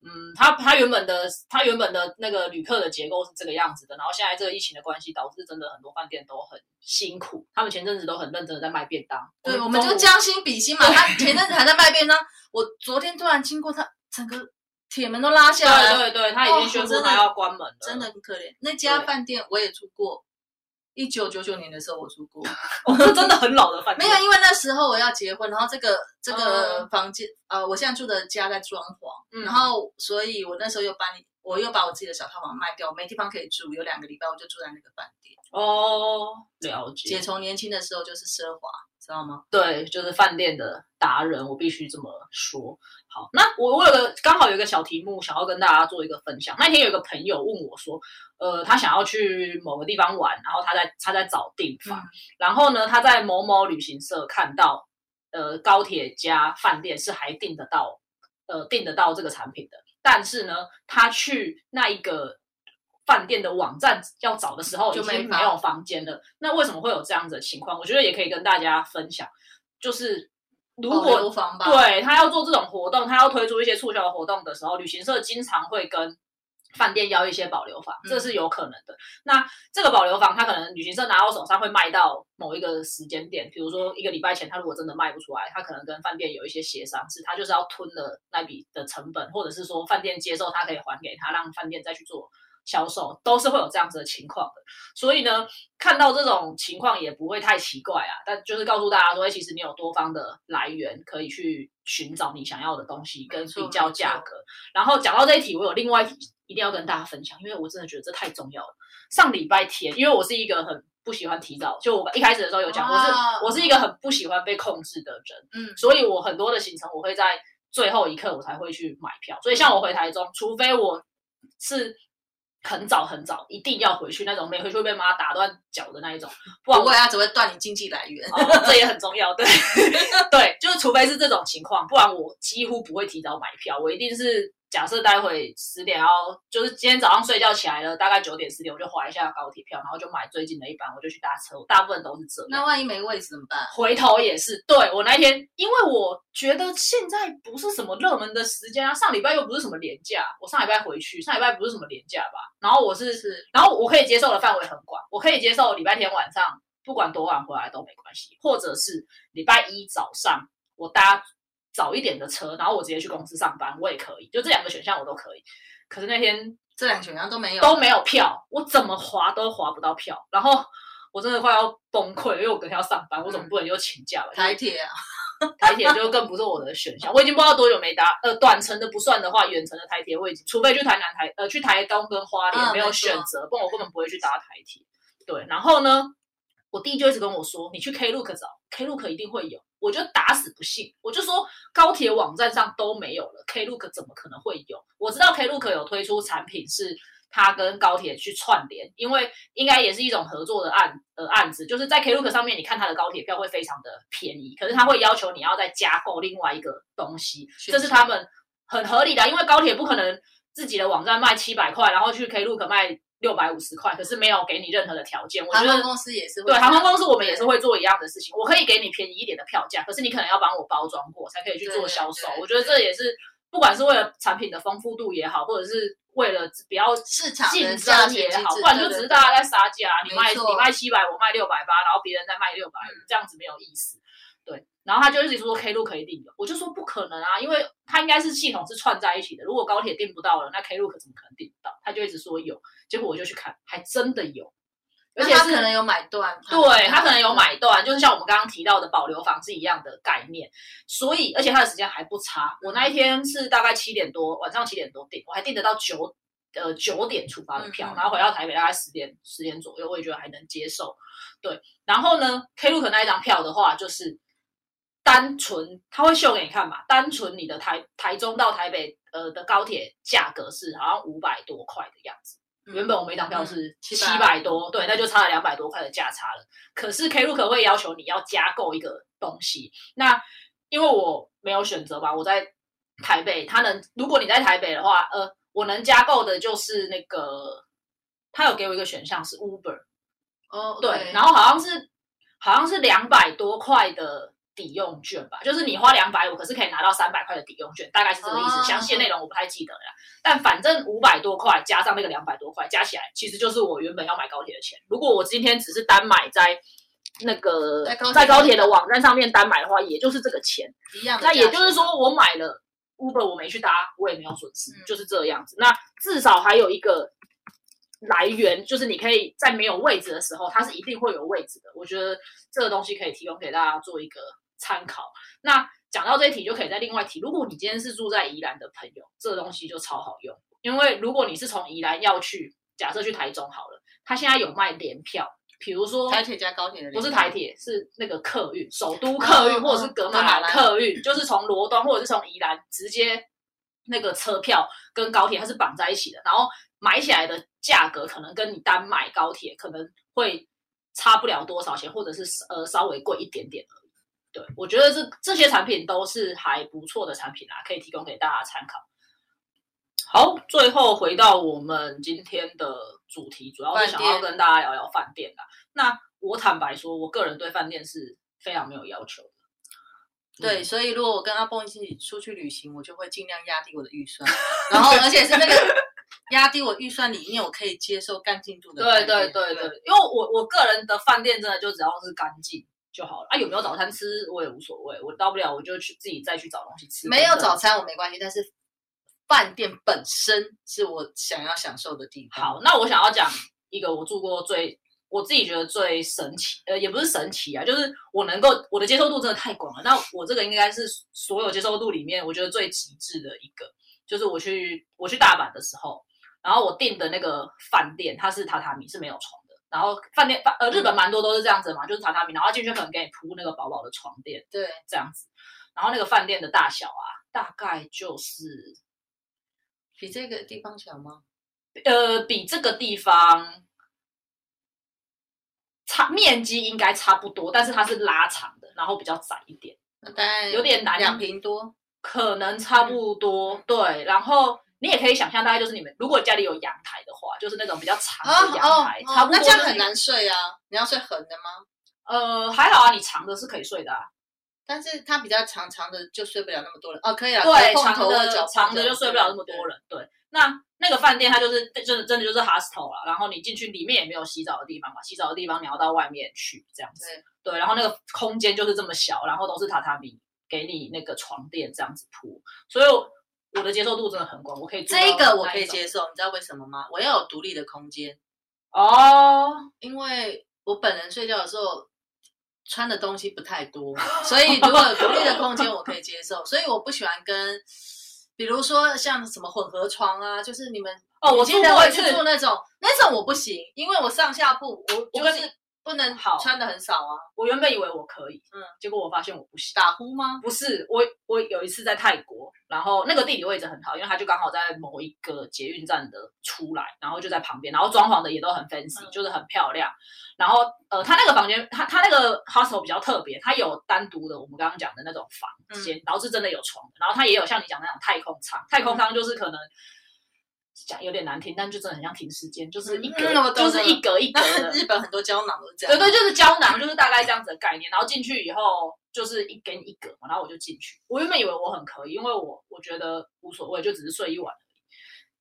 嗯，他他原本的他原本的那个旅客的结构是这个样子的，然后现在这个疫情的关系，导致真的很多饭店都很辛苦。他们前阵子都很认真的在卖便当。对，我们就将心比心嘛。他前阵子还在卖便当，我昨天突然经过他，整个铁门都拉下来。对对对，他已经宣布他要关门了，真的很可怜。那家饭店我也住过。一九九九年的时候我住过，*laughs* 这真的很老的饭店。*laughs* 没有，因为那时候我要结婚，然后这个这个房间，呃，我现在住的家在装潢，然后所以我那时候又搬，我又把我自己的小套房卖掉，没地方可以住，有两个礼拜我就住在那个饭店。哦，了解。姐从年轻的时候就是奢华，知道吗？对，就是饭店的达人，我必须这么说。好，那我我有个刚好有一个小题目想要跟大家做一个分享。那天有一个朋友问我说，呃，他想要去某个地方玩，然后他在他在找地方，然后呢，他在某某旅行社看到，呃，高铁加饭店是还订得到，呃，订得到这个产品的，但是呢，他去那一个饭店的网站要找的时候，已经没有房间了。那为什么会有这样子的情况？我觉得也可以跟大家分享，就是。如果对他要做这种活动，他要推出一些促销活动的时候，旅行社经常会跟饭店要一些保留房，这是有可能的。那这个保留房，他可能旅行社拿到手上会卖到某一个时间点，比如说一个礼拜前，他如果真的卖不出来，他可能跟饭店有一些协商，是他就是要吞了那笔的成本，或者是说饭店接受他可以还给他，让饭店再去做。销售都是会有这样子的情况的，所以呢，看到这种情况也不会太奇怪啊。但就是告诉大家说，其实你有多方的来源可以去寻找你想要的东西，跟比较价格。然后讲到这一题，我有另外一题一定要跟大家分享，因为我真的觉得这太重要了。上礼拜天，因为我是一个很不喜欢提早，就我一开始的时候有讲，我是我是一个很不喜欢被控制的人，嗯，所以我很多的行程我会在最后一刻我才会去买票。所以像我回台中，除非我是。很早很早，一定要回去那种，没回去会被妈打断脚的那一种。*laughs* 不会啊，只会断你经济来源，这也很重要。对 *laughs* 对，就是除非是这种情况，不然我几乎不会提早买票，我一定是。假设待会十点要，就是今天早上睡觉起来了，大概九点十点我就划一下高铁票，然后就买最近的一班，我就去搭车。大部分都是这。那万一没位置怎么办？回头也是。对我那天，因为我觉得现在不是什么热门的时间啊，上礼拜又不是什么廉价，我上礼拜回去，上礼拜不是什么廉价吧？然后我是是，然后我可以接受的范围很广，我可以接受礼拜天晚上不管多晚回来都没关系，或者是礼拜一早上我搭。早一点的车，然后我直接去公司上班，我也可以，就这两个选项我都可以。可是那天这两个选项都没有，都没有票，我怎么划都划不到票，然后我真的快要崩溃，因为我隔天要上班，我总不能又请假了。台铁啊，台铁就更不是我的选项，我已经不知道多久没搭，呃，短程的不算的话，远程的台铁我已经，除非去台南台，呃，去台东跟花莲没有选择，不然我根本不会去搭台铁。对，然后呢，我弟就一直跟我说，你去 Klook 找，Klook 一定会有。我就打死不信，我就说高铁网站上都没有了，Klook 怎么可能会有？我知道 Klook 有推出产品，是他跟高铁去串联，因为应该也是一种合作的案呃案子，就是在 Klook 上面，你看他的高铁票会非常的便宜，可是他会要求你要再加购另外一个东西，这是他们很合理的，因为高铁不可能自己的网站卖七百块，然后去 Klook 卖。六百五十块，可是没有给你任何的条件。我觉得航空公司也是对航空公司，我们也是会做一样的事情。我可以给你便宜一点的票价，可是你可能要帮我包装过，才可以去做销售。我觉得这也是不管是为了产品的丰富度也好，或者是为了比较市场竞争也好，不然就只是大家在杀价。你卖你卖七百，我卖六百八，然后别人再卖六百，这样子没有意思。对，然后他就一直说 K 路可以订的，我就说不可能啊，因为他应该是系统是串在一起的。如果高铁订不到了，那 K 路可怎么可能订不到？他就一直说有，结果我就去看，还真的有，而且是他可能有买断，对他可能有买断，就是像我们刚刚提到的保留房是一样的概念，所以而且他的时间还不差。我那一天是大概七点多，晚上七点多订，我还订得到九呃九点出发的票，然后回到台北大概十点十点左右，我也觉得还能接受。对，然后呢，Klook 那一张票的话，就是单纯他会秀给你看嘛，单纯你的台台中到台北呃的高铁价格是好像五百多块的样子。原本我们一张票是七700百多，对，那就差了两百多块的价差了。可是 Klook 会要求你要加购一个东西，那因为我没有选择吧，我在台北，他能如果你在台北的话，呃，我能加购的就是那个，他有给我一个选项是 Uber，哦，对，然后好像是好像是两百多块的抵用券吧，就是你花两百五，可是可以拿到三百块的抵用券，大概是这个意思。哦详细的内容我不太记得了，但反正五百多块加上那个两百多块，加起来其实就是我原本要买高铁的钱。如果我今天只是单买在那个在高铁在高铁的网站上面单买的话，也就是这个钱。一样那。也就是说，我买了 Uber，我没去搭，我也没有损失，嗯就是这样子。那至少还有一个来源，就是你可以在没有位置的时候，它是一定会有位置的。我觉得这个东西可以提供给大家做一个参考。那讲到这一题，就可以再另外提，如果你今天是住在宜兰的朋友，这个东西就超好用，因为如果你是从宜兰要去，假设去台中好了，他现在有卖联票，比如说台铁加高铁的，不是台，铁，是那个客运，首都客运、哦或者是格马兰客运，就是从罗东或者是从宜兰直接那个车票跟高铁它是绑在一起的，然后买起来的价格可能跟你单买高铁可能会差不了多少钱，或者是呃稍微贵一点点。对，我觉得这这些产品都是还不错的产品啦，可以提供给大家参考。好，最后回到我们今天的主题，主要是想要跟大家聊聊饭店啦。那我坦白说，我个人对饭店是非常没有要求的。对，嗯所以如果我跟阿蹦一起出去旅行，我就会尽量压低我的预算，然后 *laughs* 而且是那个压低我预算里面我可以接受干净度的对。对对对，因为我我个人的饭店真的就只要是干净就好了啊，有没有早餐吃我也无所谓，我到不了我就去自己再去找东西吃。没有早餐我没关系，但是饭店本身是我想要享受的地方。好，那我想要讲一个我住过最我自己觉得最神奇，呃，也不是神奇啊，就是我能够我的接受度真的太广了。那我这个应该是所有接受度里面我觉得最极致的一个，就是我去我去大阪的时候，然后我订的那个饭店它是榻榻米是没有床的，然后饭店饭呃日本蛮多都是这样子嘛，就是榻榻米，然后进去可能给你铺那个薄薄的床垫对，这样子，然后那个饭店的大小啊，大概就是比这个地方小吗？呃，比这个地方差面积应该差不多，但是它是拉长的，然后比较窄一点，那大概有点难两平多。可能差不多。对，然后你也可以想象，大概就是你们如果家里有阳台的话，就是那种比较长的阳台，差不多、哦那这样很。难睡啊！你要睡横的吗？呃，还好啊，你长的是可以睡的啊。但是它比较长长的就睡不了那么多人哦，可以啊，对，长的长的就睡不了那么多人。对，那那个饭店它就是真的真的就是 hostel 了，然后你进去里面也没有洗澡的地方嘛，洗澡的地方你要到外面去这样子。对对，然后那个空间就是这么小，然后都是榻榻米给你那个床垫这样子铺，所以我的接受度真的很广，我可以这个我可以接受，你知道为什么吗？我要有独立的空间，哦。因为我本人睡觉的时候穿的东西不太多，所以如果有独立的空间，我可以接受。所以我不喜欢跟，比如说像什么混合床啊，就是你们哦，我记得会去住那种，那种我不行，因为我上下铺我我就是不能好穿的很少啊。我原本以为我可以，嗯嗯，结果我发现我不行。打呼吗？不是我，我有一次在泰国，然后那个地理位置很好，因为它就刚好在某一个捷运站的出来，然后就在旁边，然后装潢的也都很 fancy，、嗯就是很漂亮。然后呃，他那个房间，他他那个 hostel 比较特别，他有单独的我们刚刚讲的那种房间，然后是真的有床，然后他也有像你讲那种太空舱，太空舱就是可能。讲有点难听，但就真的很像停尸间，就是一格，就是一格一格的，*laughs* 日本很多胶囊都是这样。对对，就是胶囊，就是大概这样子的概念。然后进去以后，就是一根一格嘛，然后我就进去。我原本以为我很可以，因为我我觉得无所谓，就只是睡一晚而已。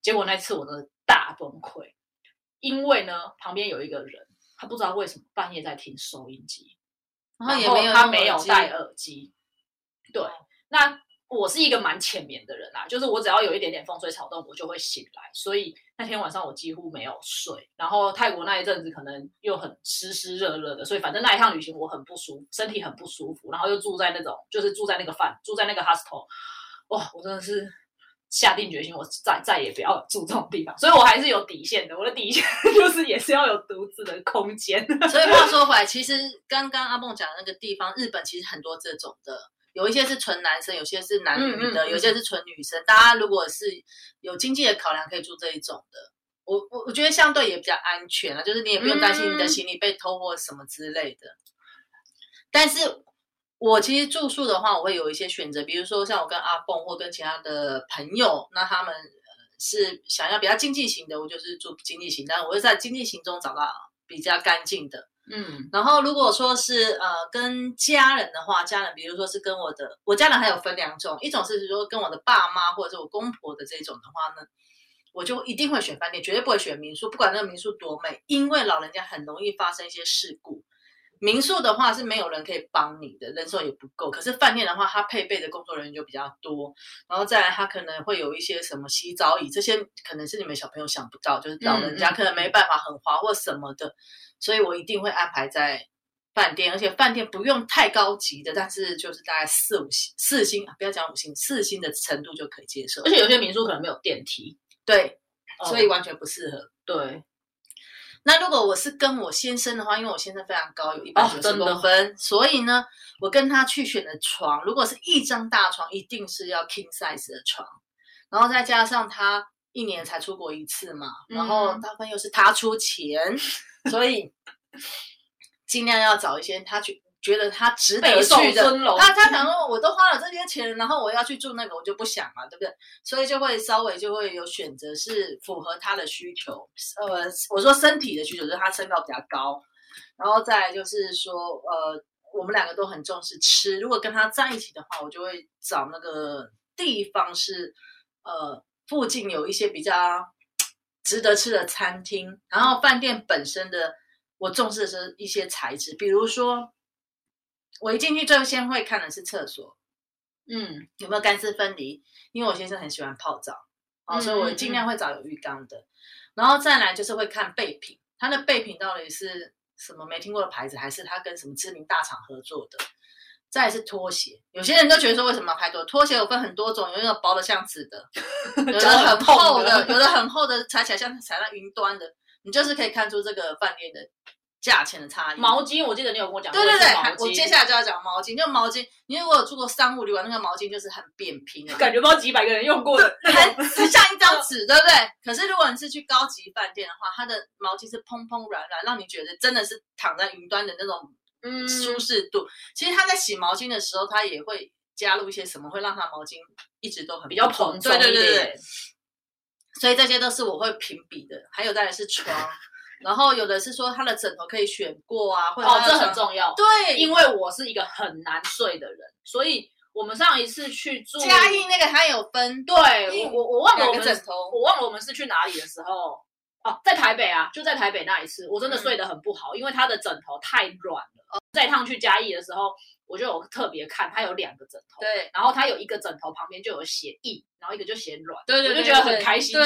结果那次我真的大崩溃，因为呢，旁边有一个人，他不知道为什么半夜在听收音机，然后他没有戴耳机。对，那我是一个蛮浅眠的人啊，就是我只要有一点点风吹草动，我就会醒来。所以那天晚上我几乎没有睡。然后泰国那一阵子可能又很湿湿热热的，所以反正那一趟旅行我很不舒服，身体很不舒服。然后又住在那种，就是住在那个饭，住在那个 hostel，哇，我真的是。下定决心，我再再也不要住这种地方，所以我还是有底线的。我的底线 *laughs* 就是也是要有独自的空间。所以话说回来，其实刚刚阿梦讲的那个地方，日本其实很多这种的，有一些是纯男生，有些是男女的，有些是纯女生。大家如果是有经济的考量，可以住这一种的。我我我觉得相对也比较安全啊，就是你也不用担心你的行李被偷或什么之类的。但是。我其实住宿的话，我会有一些选择，比如说像我跟阿凤或跟其他的朋友，那他们是想要比较经济型的，我就是住经济型，但我会在经济型中找到比较干净的。嗯，然后如果说是呃跟家人的话，家人比如说是跟我的，我家人还有分两种，一种是说跟我的爸妈或者是我公婆的这种的话呢，我就一定会选饭店，绝对不会选民宿，不管那个民宿多美，因为老人家很容易发生一些事故。民宿的话是没有人可以帮你的，人手也不够。可是饭店的话，它配备的工作人员就比较多，然后再来，它可能会有一些什么洗澡椅，这些可能是你们小朋友想不到，就是老人家可能没办法很滑或什么的，所以我一定会安排在饭店，而且饭店不用太高级的，但是就是大概四五星、四星不要讲五星，四星的程度就可以接受。而且有些民宿可能没有电梯，对，所以完全不适合。对。那如果我是跟我先生的话，因为我先生非常高，有一百九十公分，所以呢，我跟他去选的床，如果是一张大床，一定是要 king size 的床，然后再加上他一年才出国一次嘛，然后大部分又是他出钱，*laughs* 所以尽量要找一些他去。觉得他值得去的，他他想说，我都花了这些钱，然后我要去住那个，我就不想了，对不对？所以就会稍微就会有选择是符合他的需求。呃，我说身体的需求，就是他身高比较高，然后再就是说，呃，我们两个都很重视吃。如果跟他在一起的话，我就会找那个地方是，呃，附近有一些比较值得吃的餐厅，然后饭店本身的，我重视的是一些材质，比如说。我一进去最先会看的是厕所，嗯，有没有干湿分离？因为我先生很喜欢泡澡，哦，所以我尽量会找有浴缸的。然后再来就是会看备品，它的备品到底是什么没听过的牌子，还是他跟什么知名大厂合作的？再是拖鞋，有些人都觉得说为什么要拍拖？拖鞋有分很多种，有那种薄的像纸的，*laughs* 有的很厚的，有的很厚的，踩起来像踩在云端的，你就是可以看出这个饭店的。价钱的差异。毛巾，我记得你有跟我讲。对对对，我接下来就要讲毛巾。就毛巾，你如果有住过商务旅馆，那个毛巾就是很扁平的，*laughs* 感觉不知道几百个人用过的，*laughs* 很像一张纸，对不对？可是如果你是去高级饭店的话，它的毛巾是蓬蓬软软，让你觉得真的是躺在云端的那种嗯舒适度。其实他在洗毛巾的时候，他也会加入一些什么，会让他毛巾一直都很比较蓬松对对对对。所以这些都是我会评比的。还有再来是床。然后有的是说他的枕头可以选过啊，哦，这很重要。对，因为我是一个很难睡的人，所以我们上一次去住嘉义那个他有分。对，我我我忘了我们我忘了我们是去哪里的时候哦，在台北啊，就在台北那一次，我真的睡得很不好，因为他的枕头太软了。这一趟去嘉义的时候，我就有特别看，他有两个枕头，对，然后他有一个枕头旁边就有写硬，然后一个就写软，对对，我就觉得很开心。对。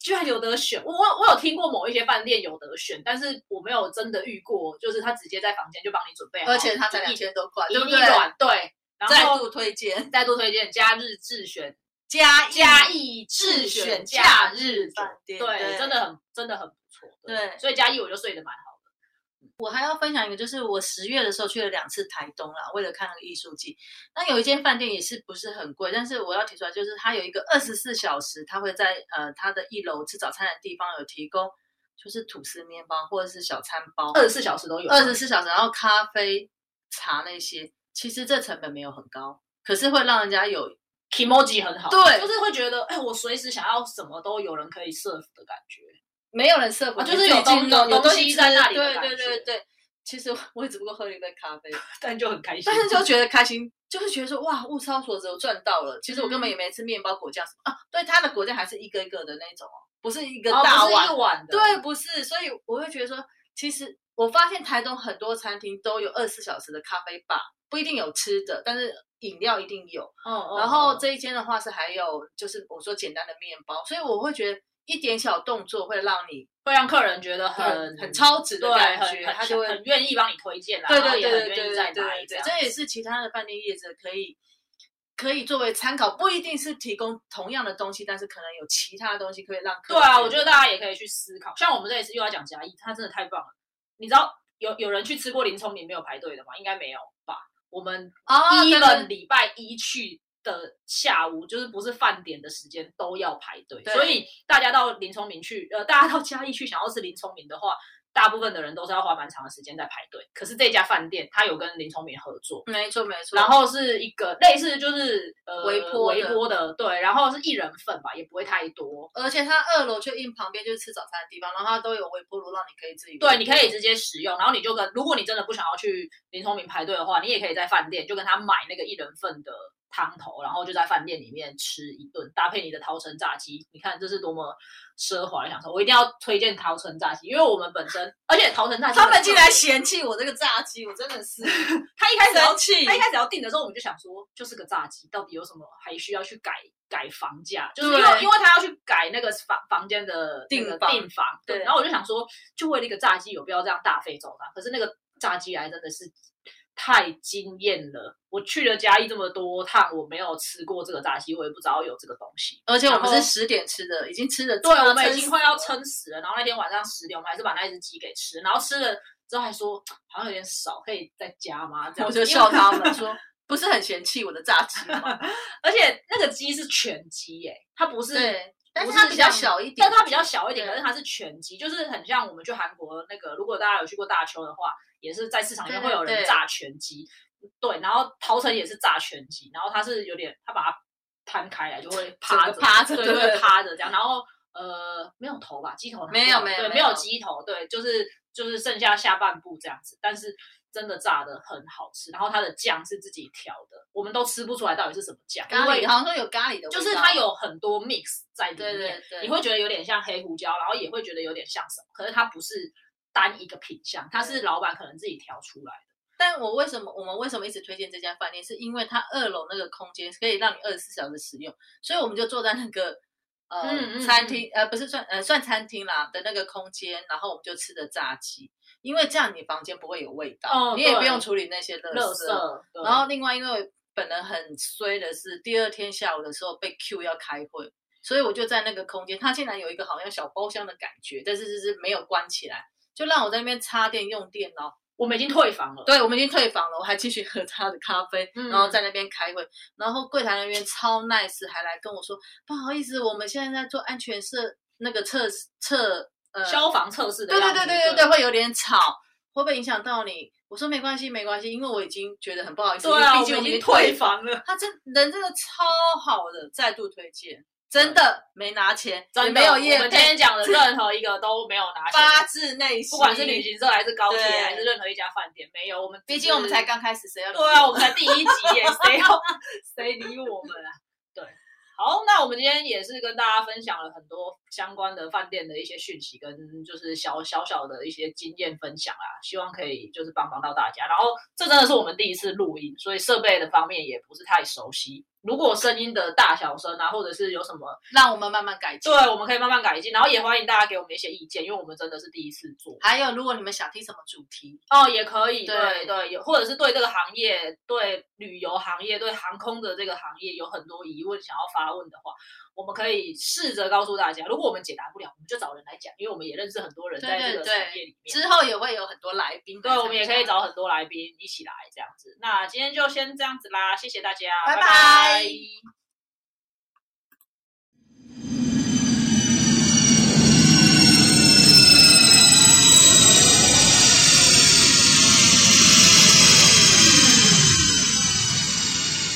居然有得选，我我我有听过某一些饭店有得选，但是我没有真的遇过，就是他直接在房间就帮你准备好，而且他才两千多块，对不对？对，再度推荐，再度推荐，假日自选，嘉嘉义自选假日饭店，对，真的很真的很不错，对，所以嘉义我就睡得蛮好的。我还要分享一个，就是我十月的时候去了两次台东啦，为了看那个艺术季。那有一间饭店也是不是很贵，但是我要提出来，就是它有一个二十四小时，它会在呃它的一楼吃早餐的地方有提供，就是吐司面包或者是小餐包，二十四小时都有，二十四小时，然后咖啡、茶那些，其实这成本没有很高，可是会让人家有 emoji 很好，对，就是会觉得哎，我随时想要什么都有人可以 serve 的感觉。没有人设伏，就是有东有东西在那里。对对对对，其实我也只不过喝了一杯咖啡，*laughs* 但就很开心。但是就觉得开心，就是觉得说哇，物超所值，我赚到了。其实我根本也没吃面包果酱什么啊。对，它的果酱还是一个一个的那种哦，不是一个大碗。对，不是。所以我会觉得说，其实我发现台东很多餐厅都有二十四小时的咖啡吧，不一定有吃的，但是。饮料一定有，嗯然后这一间的话是还有就是我说简单的面包，所以我会觉得一点小动作会让你会让客人觉得很很很超值的，感觉，他就会很愿意帮你推荐啦，对对对对对对这也是其他的饭店业者可以可以作为参考，不一定是提供同样的东西，但是可能有其他的东西可以让客对啊，我觉得大家也可以去思考。像我们这一次又要讲嘉义，它真的太棒了。你知道有有人去吃过林聪明没有排队的吗？应该没有吧？我们第，一个礼拜一去的下午，就是不是饭点的时间都要排队，所以大家到林聪明去，呃，大家到嘉义去想要吃林聪明的话，大部分的人都是要花蛮长的时间在排队。可是这家饭店它有跟林聪明合作，没错没错，然后是一个类似就是呃微波微波的，对，然后是一人份吧，也不会太多。而且它二楼就因旁边就是吃早餐的地方，然后它都有微波炉让你可以自己对，你可以直接使用，然后你就跟，如果你真的不想要去林聪明排队的话，你也可以在饭店就跟他买那个一人份的汤头，然后就在饭店里面吃一顿，搭配你的桃城炸鸡。你看这是多么奢华的享受！我一定要推荐桃城炸鸡，因为我们本身，而且桃城炸鸡他们竟然嫌弃我这个炸鸡，我真的是 *laughs* 他一开始要生气他一开始要订的时候，我们就想说，就是个炸鸡，到底有什么还需要去改改房价？就是因为因为他要去改那个房房间的那个订房订房，对。对然后我就想说，就为了一个炸鸡，有必要这样大费周章？可是那个炸鸡来真的是太惊艳了！我去了嘉义这么多趟，我没有吃过这个炸鸡，我也不知道有这个东西。而且我们是十点吃的，已经吃的对，我们已经快要撑死了。然后那天晚上十点，我们还是把那一只鸡给吃，然后吃了之后还说好像有点少，可以再加吗？这样我就笑他们说，不是很嫌弃我的炸鸡吗？*laughs* 而且那个鸡是全鸡耶，它不是，对，但是它比较小一点，但它比较小一点，可是它是全鸡，就是很像我们去韩国那个，如果大家有去过大邱的话，也是在市场里面会有人炸全鸡，对，然后陶城也是炸全鸡，然后它是有点，它把它摊开来就会趴着，趴着对，会趴着这样，然后呃没有头吧，鸡头没有，没没有？没有有。鸡头，对，就是就是剩下下半部这样子，但是。真的炸的很好吃，然后它的酱是自己调的，我们都吃不出来到底是什么酱，咖喱，好像说有咖喱的味道，就是它有很多 mix 在里面，对对对，你会觉得有点像黑胡椒，然后也会觉得有点像什么，可是它不是单一个品相，它是老板可能自己调出来的。但我为什么我们为什么一直推荐这家饭店？是因为它二楼那个空间可以让你二十四小时使用，所以我们就坐在那个呃、嗯嗯餐厅呃不是算呃算餐厅啦的那个空间，然后我们就吃的炸鸡，因为这样你房间不会有味道，哦你也不用处理那些垃垃圾。圾，对然后另外因为本人很衰的是，第二天下午的时候被 Q 要开会，所以我就在那个空间，它竟然有一个好像小包厢的感觉，但是就是没有关起来，就让我在那边插电用电脑。我们已经退房了。对，我们已经退房了，我还继续喝他的咖啡，嗯然后在那边开会，然后柜台那边超 nice，还来跟我说不好意思，我们现在在做安全测那个测测呃，消防测试的对对，对对对对，会有点吵，会不会影响到你？我说没关系没关系，因为我已经觉得很不好意思，对啊，毕竟我们已经退退房了。他真人真的超好的，再度推荐，真的没拿钱，也没有业我们今，天讲的任何一个都没有拿发钱，自内心，不管是旅，行社还是高铁对还是任何一家饭店，没有。我们毕竟我们才刚开始，谁要理对啊，我们才第一集耶，*laughs* 谁要谁理我们啊？对，好，那我们今天也是跟大家分享了很多相关的饭店的一些讯息，跟就是小小小的一些经验分享啊，希望可以就是帮帮到大家。然后这真的是我们第一次录音，所以设备的方面也不是太熟悉。如果声音的大小声啊，或者是有什么，让我们慢慢改进。对，我们可以慢慢改进。然后也欢迎大家给我们一些意见，因为我们真的是第一次做。还有，如果你们想听什么主题，哦，也可以，对对或者是对这个行业、对旅游行业、对航空的这个行业有很多疑问想要发问的话，我们可以试着告诉大家。如果我们解答不了，我们就找人来讲，因为我们也认识很多人在这个对对产业里面。之后也会有很多来宾来对，我们也可以找很多来宾一起来这样子。那今天就先这样子啦，谢谢大家，拜拜拜